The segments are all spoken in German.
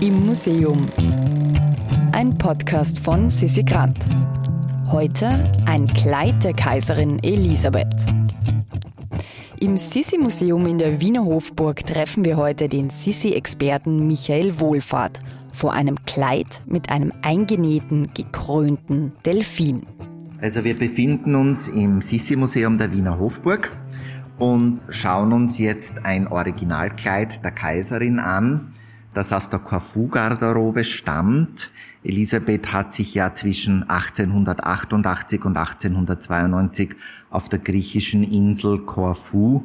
Im Museum. Ein Podcast von Sissi Grant. Heute ein Kleid der Kaiserin Elisabeth. Im Sissi-Museum in der Wiener Hofburg treffen wir heute den Sissi-Experten Michael Wohlfahrt vor einem Kleid mit einem eingenähten, gekrönten Delfin. Also wir befinden uns im Sissi-Museum der Wiener Hofburg und schauen uns jetzt ein Originalkleid der Kaiserin an, das aus der Corfu-Garderobe stammt. Elisabeth hat sich ja zwischen 1888 und 1892 auf der griechischen Insel Corfu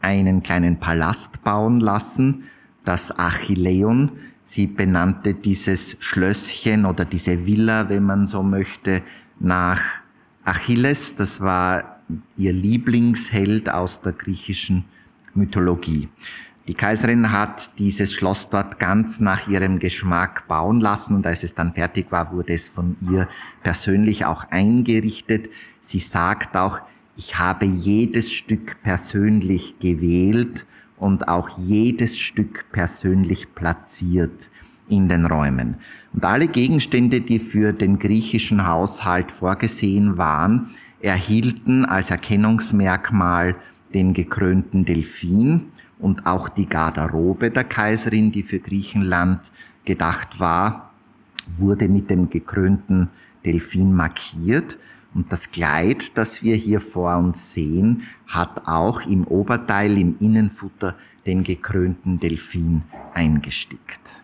einen kleinen Palast bauen lassen, das Achilleon. Sie benannte dieses Schlösschen oder diese Villa, wenn man so möchte, nach Achilles. Das war ihr Lieblingsheld aus der griechischen Mythologie. Die Kaiserin hat dieses Schloss dort ganz nach ihrem Geschmack bauen lassen und als es dann fertig war, wurde es von ihr persönlich auch eingerichtet. Sie sagt auch, ich habe jedes Stück persönlich gewählt und auch jedes Stück persönlich platziert in den Räumen. Und alle Gegenstände, die für den griechischen Haushalt vorgesehen waren, erhielten als Erkennungsmerkmal den gekrönten Delfin und auch die Garderobe der Kaiserin, die für Griechenland gedacht war, wurde mit dem gekrönten Delfin markiert. Und das Kleid, das wir hier vor uns sehen, hat auch im Oberteil, im Innenfutter den gekrönten Delfin eingestickt.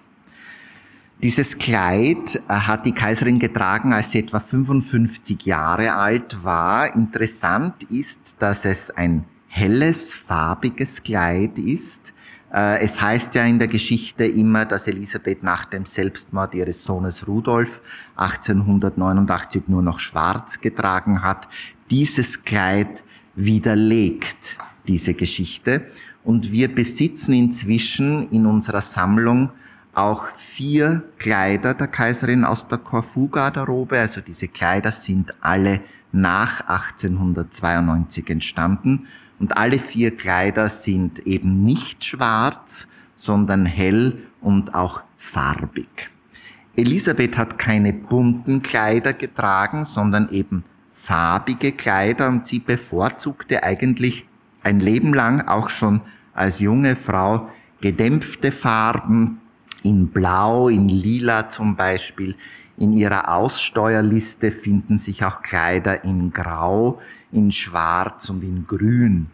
Dieses Kleid äh, hat die Kaiserin getragen, als sie etwa 55 Jahre alt war. Interessant ist, dass es ein helles, farbiges Kleid ist. Äh, es heißt ja in der Geschichte immer, dass Elisabeth nach dem Selbstmord ihres Sohnes Rudolf 1889 nur noch schwarz getragen hat. Dieses Kleid widerlegt diese Geschichte und wir besitzen inzwischen in unserer Sammlung auch vier Kleider der Kaiserin aus der Korfu-Garderobe. Also diese Kleider sind alle nach 1892 entstanden und alle vier Kleider sind eben nicht schwarz, sondern hell und auch farbig. Elisabeth hat keine bunten Kleider getragen, sondern eben farbige Kleider und sie bevorzugte eigentlich ein Leben lang auch schon als junge Frau gedämpfte Farben, in Blau, in Lila zum Beispiel. In ihrer Aussteuerliste finden sich auch Kleider in Grau, in Schwarz und in Grün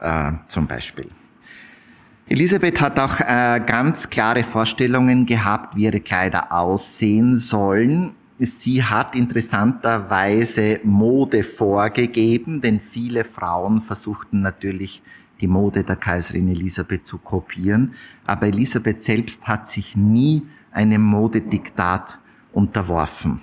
äh, zum Beispiel. Elisabeth hat auch äh, ganz klare Vorstellungen gehabt, wie ihre Kleider aussehen sollen. Sie hat interessanterweise Mode vorgegeben, denn viele Frauen versuchten natürlich die Mode der Kaiserin Elisabeth zu kopieren. Aber Elisabeth selbst hat sich nie einem Modediktat unterworfen.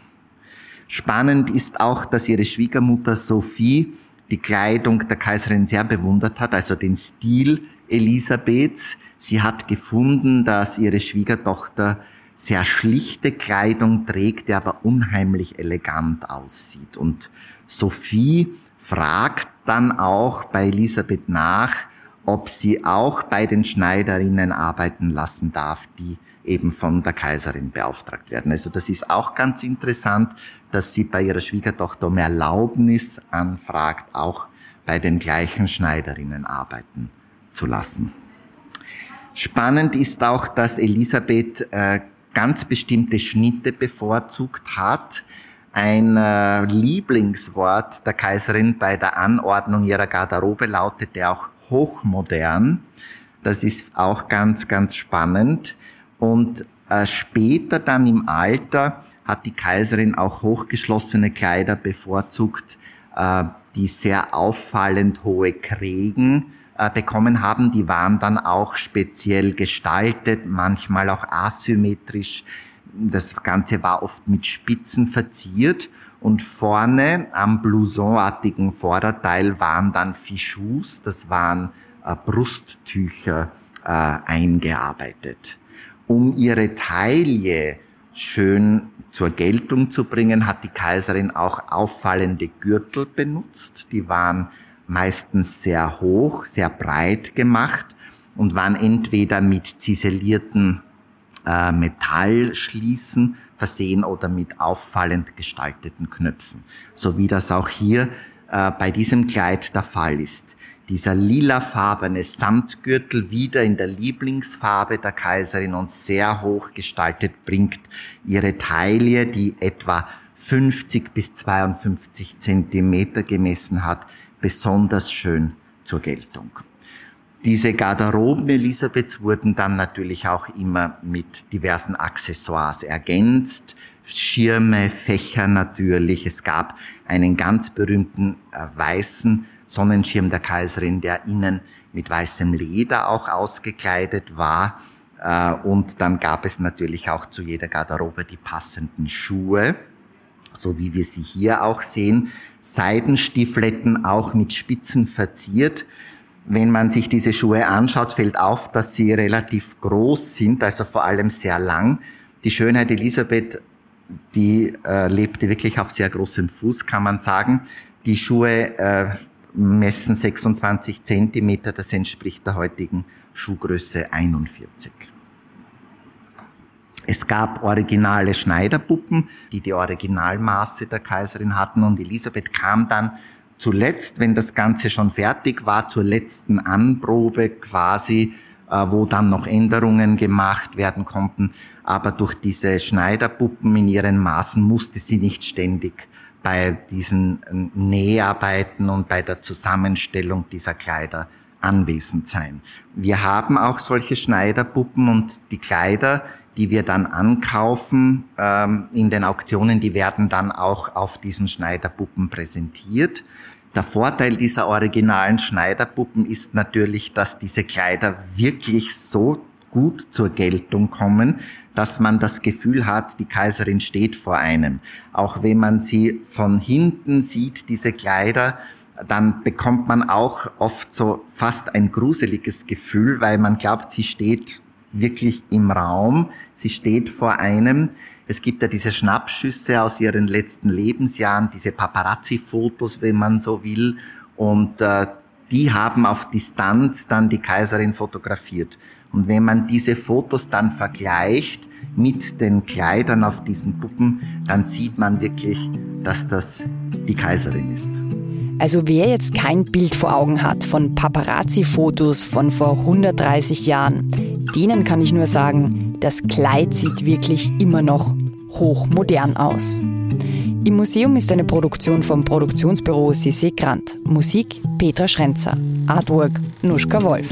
Spannend ist auch, dass ihre Schwiegermutter Sophie die Kleidung der Kaiserin sehr bewundert hat, also den Stil Elisabeths. Sie hat gefunden, dass ihre Schwiegertochter sehr schlichte Kleidung trägt, die aber unheimlich elegant aussieht. Und Sophie fragt dann auch bei Elisabeth nach, ob sie auch bei den Schneiderinnen arbeiten lassen darf, die eben von der Kaiserin beauftragt werden. Also das ist auch ganz interessant, dass sie bei ihrer Schwiegertochter um Erlaubnis anfragt, auch bei den gleichen Schneiderinnen arbeiten zu lassen. Spannend ist auch, dass Elisabeth äh, ganz bestimmte Schnitte bevorzugt hat. Ein äh, Lieblingswort der Kaiserin bei der Anordnung ihrer Garderobe lautete auch hochmodern. Das ist auch ganz, ganz spannend. Und äh, später dann im Alter hat die Kaiserin auch hochgeschlossene Kleider bevorzugt, äh, die sehr auffallend hohe Krägen äh, bekommen haben. Die waren dann auch speziell gestaltet, manchmal auch asymmetrisch. Das Ganze war oft mit Spitzen verziert und vorne am blousonartigen Vorderteil waren dann Fichus, das waren äh, Brusttücher äh, eingearbeitet. Um ihre Taille schön zur Geltung zu bringen, hat die Kaiserin auch auffallende Gürtel benutzt. Die waren meistens sehr hoch, sehr breit gemacht und waren entweder mit ziselierten äh, Metallschließen versehen oder mit auffallend gestalteten Knöpfen, so wie das auch hier äh, bei diesem Kleid der Fall ist. Dieser lilafarbene Samtgürtel wieder in der Lieblingsfarbe der Kaiserin und sehr hoch gestaltet bringt ihre Taille, die etwa 50 bis 52 Zentimeter gemessen hat, besonders schön zur Geltung. Diese Garderoben Elisabeths wurden dann natürlich auch immer mit diversen Accessoires ergänzt. Schirme, Fächer natürlich. Es gab einen ganz berühmten äh, weißen Sonnenschirm der Kaiserin, der innen mit weißem Leder auch ausgekleidet war. Äh, und dann gab es natürlich auch zu jeder Garderobe die passenden Schuhe, so wie wir sie hier auch sehen. Seidenstiefletten auch mit Spitzen verziert. Wenn man sich diese Schuhe anschaut, fällt auf, dass sie relativ groß sind, also vor allem sehr lang. Die Schönheit Elisabeth, die äh, lebte wirklich auf sehr großem Fuß, kann man sagen. Die Schuhe äh, messen 26 Zentimeter, das entspricht der heutigen Schuhgröße 41. Es gab originale Schneiderpuppen, die die Originalmaße der Kaiserin hatten und Elisabeth kam dann zuletzt, wenn das Ganze schon fertig war, zur letzten Anprobe quasi, äh, wo dann noch Änderungen gemacht werden konnten. Aber durch diese Schneiderpuppen in ihren Maßen musste sie nicht ständig bei diesen äh, Näharbeiten und bei der Zusammenstellung dieser Kleider anwesend sein. Wir haben auch solche Schneiderpuppen und die Kleider, die wir dann ankaufen ähm, in den Auktionen, die werden dann auch auf diesen Schneiderpuppen präsentiert. Der Vorteil dieser originalen Schneiderpuppen ist natürlich, dass diese Kleider wirklich so gut zur Geltung kommen, dass man das Gefühl hat, die Kaiserin steht vor einem. Auch wenn man sie von hinten sieht, diese Kleider, dann bekommt man auch oft so fast ein gruseliges Gefühl, weil man glaubt, sie steht wirklich im Raum, sie steht vor einem. Es gibt ja diese Schnappschüsse aus ihren letzten Lebensjahren, diese Paparazzi-Fotos, wenn man so will. Und äh, die haben auf Distanz dann die Kaiserin fotografiert. Und wenn man diese Fotos dann vergleicht mit den Kleidern auf diesen Puppen, dann sieht man wirklich, dass das die Kaiserin ist. Also wer jetzt kein Bild vor Augen hat von Paparazzi-Fotos von vor 130 Jahren, denen kann ich nur sagen, das Kleid sieht wirklich immer noch hochmodern aus. Im Museum ist eine Produktion vom Produktionsbüro Sissi Grant. Musik Petra Schrenzer. Artwork Nuschka Wolf.